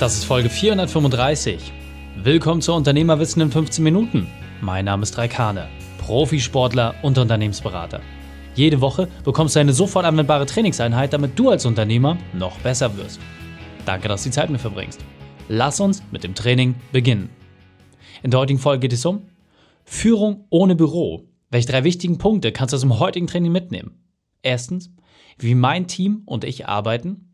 Das ist Folge 435. Willkommen zu Unternehmerwissen in 15 Minuten. Mein Name ist Raikane, Profisportler und Unternehmensberater. Jede Woche bekommst du eine sofort anwendbare Trainingseinheit, damit du als Unternehmer noch besser wirst. Danke, dass du die Zeit mit verbringst. Lass uns mit dem Training beginnen. In der heutigen Folge geht es um Führung ohne Büro. Welche drei wichtigen Punkte kannst du aus dem heutigen Training mitnehmen? Erstens, wie mein Team und ich arbeiten.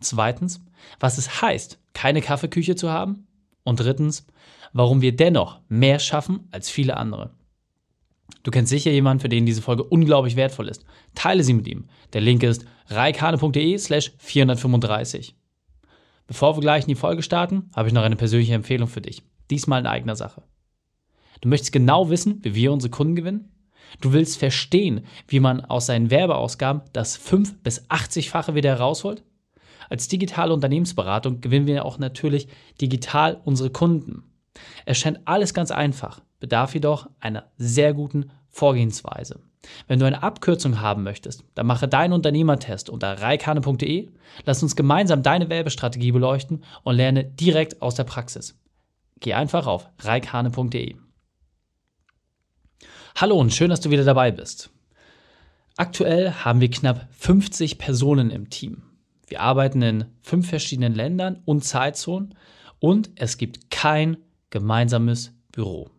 Zweitens, was es heißt, keine Kaffeeküche zu haben. Und drittens, warum wir dennoch mehr schaffen als viele andere. Du kennst sicher jemanden, für den diese Folge unglaublich wertvoll ist. Teile sie mit ihm. Der Link ist reikane.de slash 435. Bevor wir gleich in die Folge starten, habe ich noch eine persönliche Empfehlung für dich. Diesmal in eigener Sache. Du möchtest genau wissen, wie wir unsere Kunden gewinnen? Du willst verstehen, wie man aus seinen Werbeausgaben das 5- bis 80-fache wieder herausholt? Als digitale Unternehmensberatung gewinnen wir auch natürlich digital unsere Kunden. Es scheint alles ganz einfach, bedarf jedoch einer sehr guten Vorgehensweise. Wenn du eine Abkürzung haben möchtest, dann mache deinen Unternehmertest unter reikane.de. Lass uns gemeinsam deine Werbestrategie beleuchten und lerne direkt aus der Praxis. Geh einfach auf reikane.de. Hallo und schön, dass du wieder dabei bist. Aktuell haben wir knapp 50 Personen im Team. Wir arbeiten in fünf verschiedenen Ländern und Zeitzonen und es gibt kein gemeinsames Büro.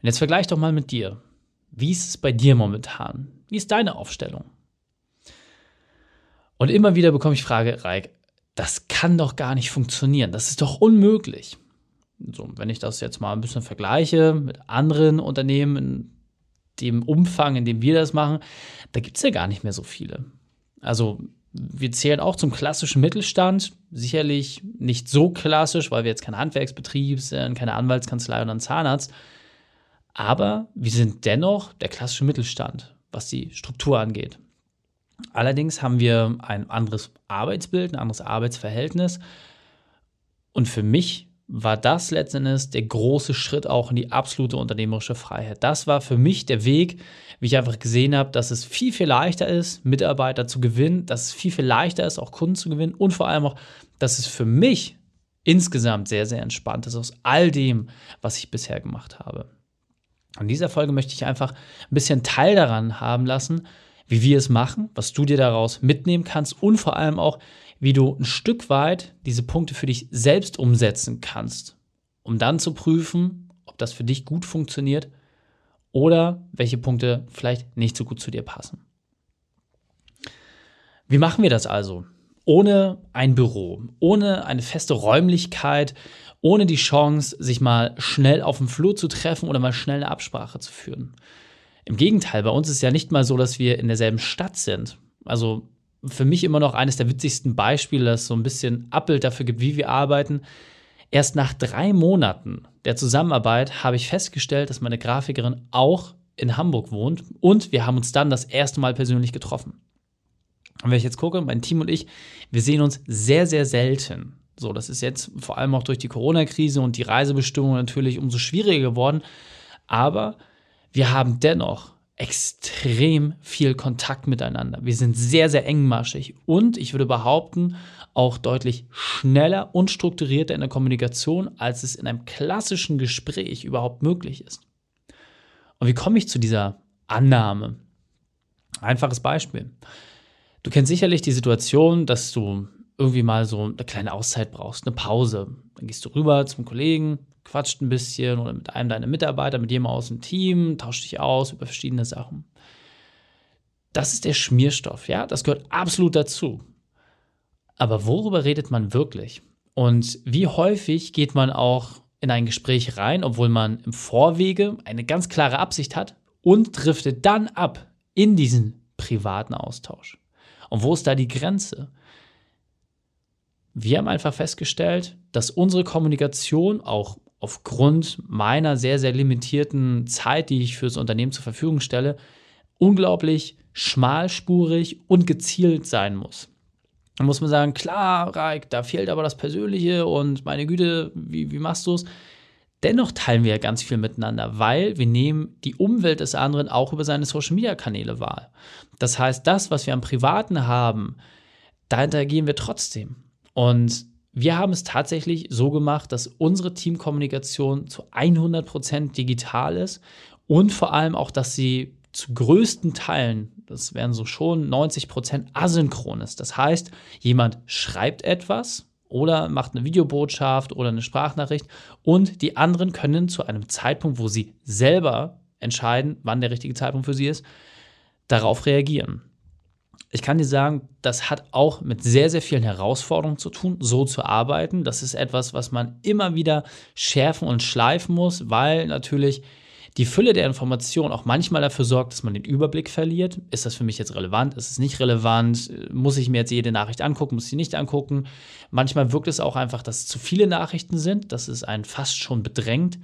Und jetzt vergleich doch mal mit dir. Wie ist es bei dir momentan? Wie ist deine Aufstellung? Und immer wieder bekomme ich Frage, Reik, das kann doch gar nicht funktionieren. Das ist doch unmöglich. So, wenn ich das jetzt mal ein bisschen vergleiche mit anderen Unternehmen dem Umfang, in dem wir das machen, da gibt es ja gar nicht mehr so viele. Also wir zählen auch zum klassischen Mittelstand, sicherlich nicht so klassisch, weil wir jetzt kein Handwerksbetrieb sind, keine Anwaltskanzlei oder ein Zahnarzt, aber wir sind dennoch der klassische Mittelstand, was die Struktur angeht. Allerdings haben wir ein anderes Arbeitsbild, ein anderes Arbeitsverhältnis. Und für mich war das letztendlich der große Schritt auch in die absolute unternehmerische Freiheit. Das war für mich der Weg, wie ich einfach gesehen habe, dass es viel, viel leichter ist, Mitarbeiter zu gewinnen, dass es viel, viel leichter ist, auch Kunden zu gewinnen und vor allem auch, dass es für mich insgesamt sehr, sehr entspannt ist aus all dem, was ich bisher gemacht habe. In dieser Folge möchte ich einfach ein bisschen Teil daran haben lassen, wie wir es machen, was du dir daraus mitnehmen kannst und vor allem auch, wie du ein Stück weit diese Punkte für dich selbst umsetzen kannst, um dann zu prüfen, ob das für dich gut funktioniert oder welche Punkte vielleicht nicht so gut zu dir passen. Wie machen wir das also? Ohne ein Büro, ohne eine feste Räumlichkeit, ohne die Chance, sich mal schnell auf dem Flur zu treffen oder mal schnell eine Absprache zu führen. Im Gegenteil, bei uns ist ja nicht mal so, dass wir in derselben Stadt sind. Also für mich immer noch eines der witzigsten Beispiele, das so ein bisschen Abbild dafür gibt, wie wir arbeiten. Erst nach drei Monaten der Zusammenarbeit habe ich festgestellt, dass meine Grafikerin auch in Hamburg wohnt und wir haben uns dann das erste Mal persönlich getroffen. Und wenn ich jetzt gucke, mein Team und ich, wir sehen uns sehr, sehr selten. So, das ist jetzt vor allem auch durch die Corona-Krise und die Reisebestimmungen natürlich umso schwieriger geworden. Aber wir haben dennoch extrem viel Kontakt miteinander. Wir sind sehr, sehr engmaschig und ich würde behaupten, auch deutlich schneller und strukturierter in der Kommunikation, als es in einem klassischen Gespräch überhaupt möglich ist. Und wie komme ich zu dieser Annahme? Einfaches Beispiel. Du kennst sicherlich die Situation, dass du irgendwie mal so eine kleine Auszeit brauchst, eine Pause. Dann gehst du rüber zum Kollegen, quatscht ein bisschen oder mit einem deiner Mitarbeiter, mit jemandem aus dem Team, tauscht dich aus über verschiedene Sachen. Das ist der Schmierstoff, ja, das gehört absolut dazu. Aber worüber redet man wirklich? Und wie häufig geht man auch in ein Gespräch rein, obwohl man im Vorwege eine ganz klare Absicht hat und driftet dann ab in diesen privaten Austausch? Und wo ist da die Grenze? Wir haben einfach festgestellt, dass unsere Kommunikation auch aufgrund meiner sehr, sehr limitierten Zeit, die ich fürs Unternehmen zur Verfügung stelle, unglaublich schmalspurig und gezielt sein muss. Da muss man sagen, klar, Raik, da fehlt aber das Persönliche und meine Güte, wie, wie machst du es? Dennoch teilen wir ja ganz viel miteinander, weil wir nehmen die Umwelt des anderen auch über seine Social-Media-Kanäle wahr. Das heißt, das, was wir am Privaten haben, da interagieren wir trotzdem. Und wir haben es tatsächlich so gemacht, dass unsere Teamkommunikation zu 100% digital ist und vor allem auch, dass sie zu größten Teilen, das wären so schon 90% asynchron ist. Das heißt, jemand schreibt etwas oder macht eine Videobotschaft oder eine Sprachnachricht und die anderen können zu einem Zeitpunkt, wo sie selber entscheiden, wann der richtige Zeitpunkt für sie ist, darauf reagieren ich kann dir sagen, das hat auch mit sehr, sehr vielen Herausforderungen zu tun, so zu arbeiten. Das ist etwas, was man immer wieder schärfen und schleifen muss, weil natürlich die Fülle der Informationen auch manchmal dafür sorgt, dass man den Überblick verliert. Ist das für mich jetzt relevant? Ist es nicht relevant? Muss ich mir jetzt jede Nachricht angucken? Muss ich sie nicht angucken? Manchmal wirkt es auch einfach, dass es zu viele Nachrichten sind. Das ist einen fast schon bedrängt.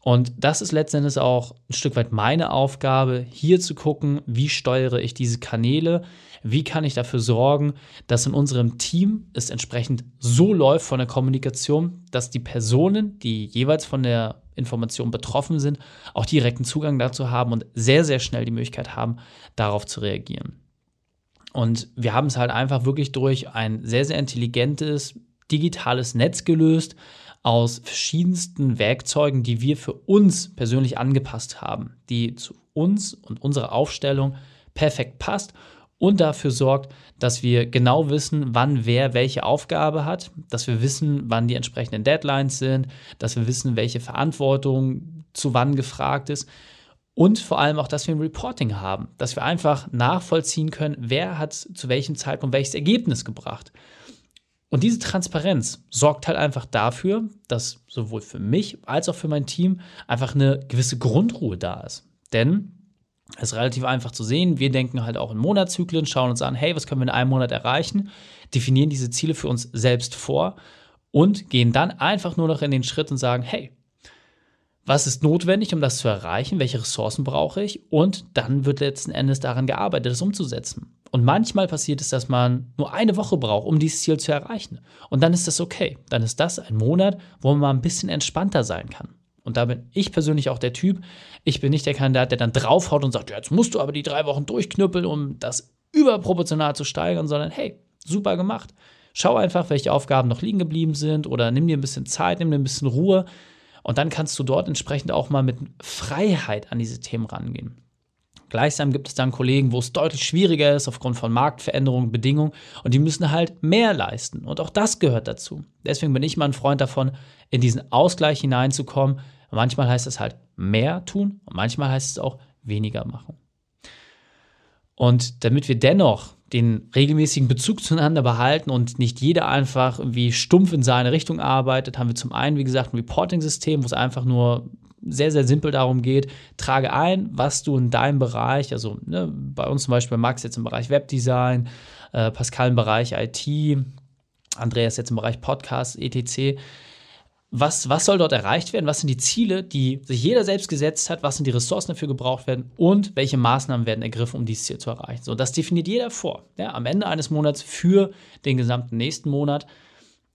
Und das ist letztendlich auch ein Stück weit meine Aufgabe, hier zu gucken, wie steuere ich diese Kanäle, wie kann ich dafür sorgen, dass in unserem Team es entsprechend so läuft von der Kommunikation, dass die Personen, die jeweils von der Information betroffen sind, auch direkten Zugang dazu haben und sehr, sehr schnell die Möglichkeit haben, darauf zu reagieren. Und wir haben es halt einfach wirklich durch ein sehr, sehr intelligentes digitales Netz gelöst, aus verschiedensten Werkzeugen, die wir für uns persönlich angepasst haben, die zu uns und unserer Aufstellung perfekt passt und dafür sorgt, dass wir genau wissen, wann wer welche Aufgabe hat, dass wir wissen, wann die entsprechenden Deadlines sind, dass wir wissen, welche Verantwortung zu wann gefragt ist und vor allem auch, dass wir ein Reporting haben, dass wir einfach nachvollziehen können, wer hat zu welchem Zeitpunkt welches Ergebnis gebracht. Und diese Transparenz sorgt halt einfach dafür, dass sowohl für mich als auch für mein Team einfach eine gewisse Grundruhe da ist. Denn es ist relativ einfach zu sehen. Wir denken halt auch in Monatszyklen, schauen uns an, hey, was können wir in einem Monat erreichen, definieren diese Ziele für uns selbst vor und gehen dann einfach nur noch in den Schritt und sagen, hey, was ist notwendig, um das zu erreichen? Welche Ressourcen brauche ich? Und dann wird letzten Endes daran gearbeitet, es umzusetzen. Und manchmal passiert es, dass man nur eine Woche braucht, um dieses Ziel zu erreichen. Und dann ist das okay. Dann ist das ein Monat, wo man mal ein bisschen entspannter sein kann. Und da bin ich persönlich auch der Typ. Ich bin nicht der Kandidat, der dann draufhaut und sagt, ja, jetzt musst du aber die drei Wochen durchknüppeln, um das überproportional zu steigern, sondern hey, super gemacht. Schau einfach, welche Aufgaben noch liegen geblieben sind oder nimm dir ein bisschen Zeit, nimm dir ein bisschen Ruhe. Und dann kannst du dort entsprechend auch mal mit Freiheit an diese Themen rangehen. Gleichsam gibt es dann Kollegen, wo es deutlich schwieriger ist aufgrund von Marktveränderungen, Bedingungen und die müssen halt mehr leisten. Und auch das gehört dazu. Deswegen bin ich mal ein Freund davon, in diesen Ausgleich hineinzukommen. Manchmal heißt es halt mehr tun und manchmal heißt es auch weniger machen. Und damit wir dennoch den regelmäßigen Bezug zueinander behalten und nicht jeder einfach irgendwie stumpf in seine Richtung arbeitet, haben wir zum einen, wie gesagt, ein Reporting-System, wo es einfach nur sehr, sehr simpel darum geht, trage ein, was du in deinem Bereich, also ne, bei uns zum Beispiel Max jetzt im Bereich Webdesign, äh, Pascal im Bereich IT, Andreas jetzt im Bereich Podcast, etc. Was, was soll dort erreicht werden? Was sind die Ziele, die sich jeder selbst gesetzt hat? Was sind die Ressourcen dafür gebraucht werden? Und welche Maßnahmen werden ergriffen, um dieses Ziel zu erreichen? So, das definiert jeder vor. Ja, am Ende eines Monats für den gesamten nächsten Monat.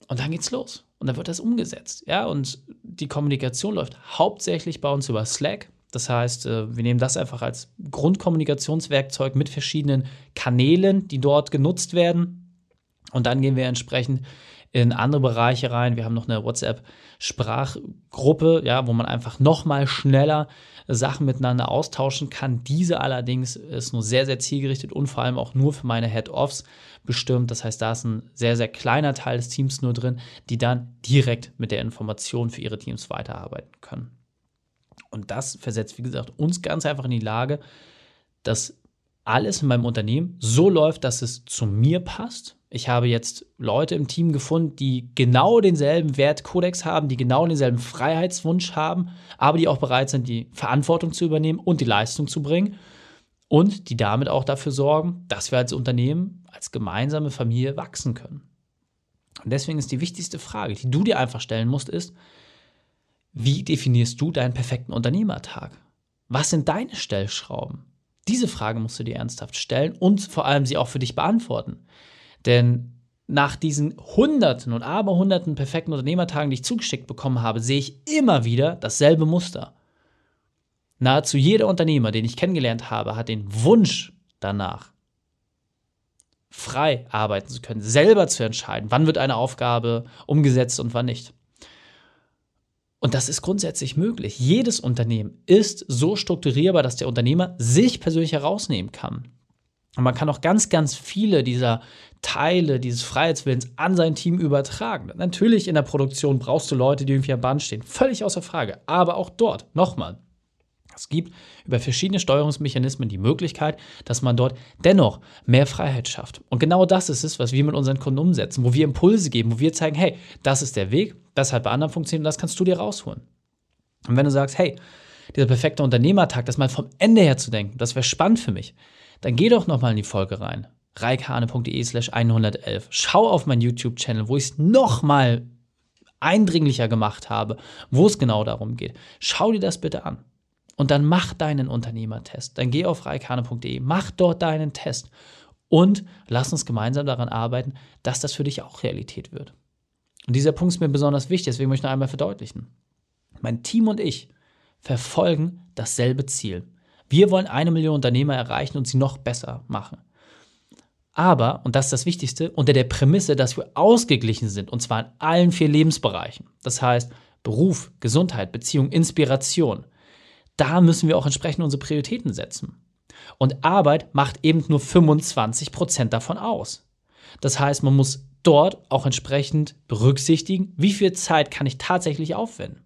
Und dann geht's los. Und dann wird das umgesetzt. Ja, und die Kommunikation läuft hauptsächlich bei uns über Slack. Das heißt, äh, wir nehmen das einfach als Grundkommunikationswerkzeug mit verschiedenen Kanälen, die dort genutzt werden. Und dann gehen wir entsprechend in andere Bereiche rein. Wir haben noch eine WhatsApp-Sprachgruppe, ja, wo man einfach noch mal schneller Sachen miteinander austauschen kann. Diese allerdings ist nur sehr, sehr zielgerichtet und vor allem auch nur für meine Head-Offs bestimmt. Das heißt, da ist ein sehr, sehr kleiner Teil des Teams nur drin, die dann direkt mit der Information für ihre Teams weiterarbeiten können. Und das versetzt, wie gesagt, uns ganz einfach in die Lage, dass alles in meinem Unternehmen so läuft, dass es zu mir passt. Ich habe jetzt Leute im Team gefunden, die genau denselben Wertkodex haben, die genau denselben Freiheitswunsch haben, aber die auch bereit sind, die Verantwortung zu übernehmen und die Leistung zu bringen und die damit auch dafür sorgen, dass wir als Unternehmen, als gemeinsame Familie wachsen können. Und deswegen ist die wichtigste Frage, die du dir einfach stellen musst, ist, wie definierst du deinen perfekten Unternehmertag? Was sind deine Stellschrauben? Diese Frage musst du dir ernsthaft stellen und vor allem sie auch für dich beantworten. Denn nach diesen Hunderten und Aberhunderten perfekten Unternehmertagen, die ich zugeschickt bekommen habe, sehe ich immer wieder dasselbe Muster. Nahezu jeder Unternehmer, den ich kennengelernt habe, hat den Wunsch danach, frei arbeiten zu können, selber zu entscheiden, wann wird eine Aufgabe umgesetzt und wann nicht. Und das ist grundsätzlich möglich. Jedes Unternehmen ist so strukturierbar, dass der Unternehmer sich persönlich herausnehmen kann. Und man kann auch ganz, ganz viele dieser Teile dieses Freiheitswillens an sein Team übertragen. Natürlich in der Produktion brauchst du Leute, die irgendwie am Band stehen. Völlig außer Frage. Aber auch dort, nochmal, es gibt über verschiedene Steuerungsmechanismen die Möglichkeit, dass man dort dennoch mehr Freiheit schafft. Und genau das ist es, was wir mit unseren Kunden umsetzen, wo wir Impulse geben, wo wir zeigen, hey, das ist der Weg, das hat bei anderen funktioniert und das kannst du dir rausholen. Und wenn du sagst, hey, dieser perfekte Unternehmertag, das mal vom Ende her zu denken, das wäre spannend für mich, dann geh doch nochmal in die Folge rein. reikane.de slash 111. Schau auf meinen YouTube-Channel, wo ich es nochmal eindringlicher gemacht habe, wo es genau darum geht. Schau dir das bitte an. Und dann mach deinen Unternehmertest. Dann geh auf reikane.de, mach dort deinen Test und lass uns gemeinsam daran arbeiten, dass das für dich auch Realität wird. Und dieser Punkt ist mir besonders wichtig, deswegen möchte ich noch einmal verdeutlichen. Mein Team und ich verfolgen dasselbe Ziel. Wir wollen eine Million Unternehmer erreichen und sie noch besser machen. Aber, und das ist das Wichtigste, unter der Prämisse, dass wir ausgeglichen sind, und zwar in allen vier Lebensbereichen. Das heißt Beruf, Gesundheit, Beziehung, Inspiration da müssen wir auch entsprechend unsere Prioritäten setzen. Und Arbeit macht eben nur 25 Prozent davon aus. Das heißt, man muss dort auch entsprechend berücksichtigen, wie viel Zeit kann ich tatsächlich aufwenden.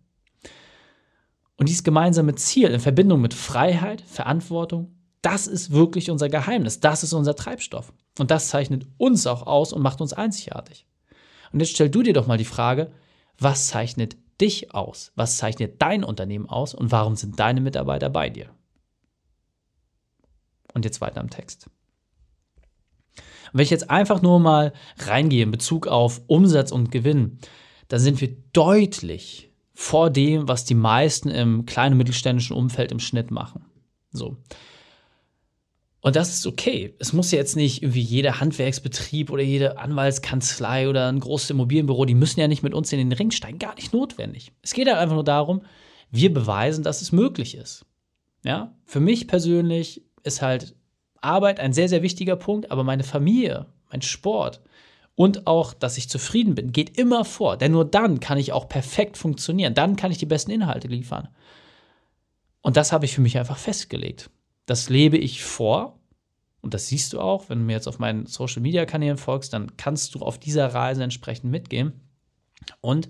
Und dieses gemeinsame Ziel in Verbindung mit Freiheit, Verantwortung, das ist wirklich unser Geheimnis, das ist unser Treibstoff. Und das zeichnet uns auch aus und macht uns einzigartig. Und jetzt stell du dir doch mal die Frage, was zeichnet dich aus? Was zeichnet dein Unternehmen aus und warum sind deine Mitarbeiter bei dir? Und jetzt weiter im Text. Und wenn ich jetzt einfach nur mal reingehe in Bezug auf Umsatz und Gewinn, dann sind wir deutlich vor dem, was die meisten im kleinen und mittelständischen Umfeld im Schnitt machen. So. Und das ist okay. Es muss ja jetzt nicht irgendwie jeder Handwerksbetrieb oder jede Anwaltskanzlei oder ein großes Immobilienbüro, die müssen ja nicht mit uns in den Ring steigen. Gar nicht notwendig. Es geht halt einfach nur darum, wir beweisen, dass es möglich ist. Ja, für mich persönlich ist halt Arbeit ein sehr, sehr wichtiger Punkt, aber meine Familie, mein Sport und auch, dass ich zufrieden bin, geht immer vor. Denn nur dann kann ich auch perfekt funktionieren. Dann kann ich die besten Inhalte liefern. Und das habe ich für mich einfach festgelegt. Das lebe ich vor. Und das siehst du auch, wenn du mir jetzt auf meinen Social Media Kanälen folgst, dann kannst du auf dieser Reise entsprechend mitgehen. Und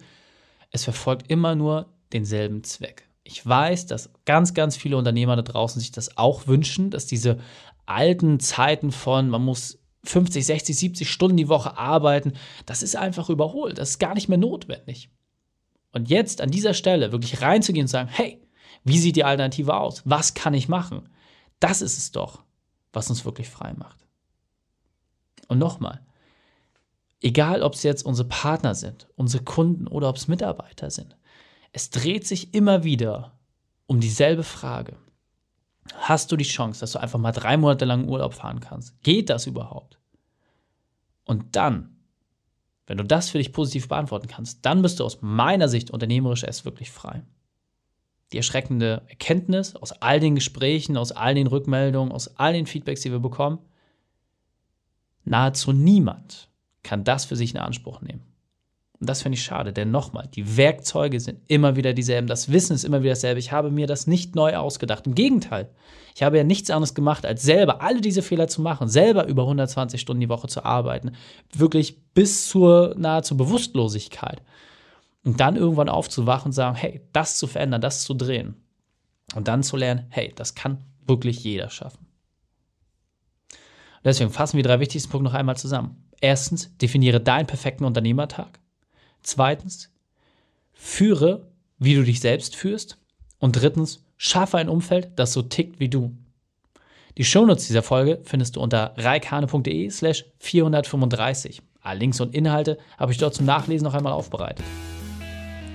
es verfolgt immer nur denselben Zweck. Ich weiß, dass ganz, ganz viele Unternehmer da draußen sich das auch wünschen, dass diese alten Zeiten von, man muss 50, 60, 70 Stunden die Woche arbeiten, das ist einfach überholt. Das ist gar nicht mehr notwendig. Und jetzt an dieser Stelle wirklich reinzugehen und sagen, hey, wie sieht die Alternative aus? Was kann ich machen? Das ist es doch, was uns wirklich frei macht. Und nochmal, egal ob es jetzt unsere Partner sind, unsere Kunden oder ob es Mitarbeiter sind, es dreht sich immer wieder um dieselbe Frage. Hast du die Chance, dass du einfach mal drei Monate lang Urlaub fahren kannst? Geht das überhaupt? Und dann, wenn du das für dich positiv beantworten kannst, dann bist du aus meiner Sicht unternehmerisch erst wirklich frei die erschreckende Erkenntnis aus all den Gesprächen, aus all den Rückmeldungen, aus all den Feedbacks, die wir bekommen, nahezu niemand kann das für sich in Anspruch nehmen. Und das finde ich schade, denn nochmal, die Werkzeuge sind immer wieder dieselben, das Wissen ist immer wieder dasselbe. Ich habe mir das nicht neu ausgedacht. Im Gegenteil, ich habe ja nichts anderes gemacht, als selber alle diese Fehler zu machen, selber über 120 Stunden die Woche zu arbeiten, wirklich bis zur nahezu Bewusstlosigkeit. Und dann irgendwann aufzuwachen und sagen, hey, das zu verändern, das zu drehen. Und dann zu lernen, hey, das kann wirklich jeder schaffen. Und deswegen fassen wir die drei wichtigsten Punkte noch einmal zusammen. Erstens, definiere deinen perfekten Unternehmertag. Zweitens, führe, wie du dich selbst führst. Und drittens, schaffe ein Umfeld, das so tickt wie du. Die Shownotes dieser Folge findest du unter reikane.de slash 435. Alle Links und Inhalte habe ich dort zum Nachlesen noch einmal aufbereitet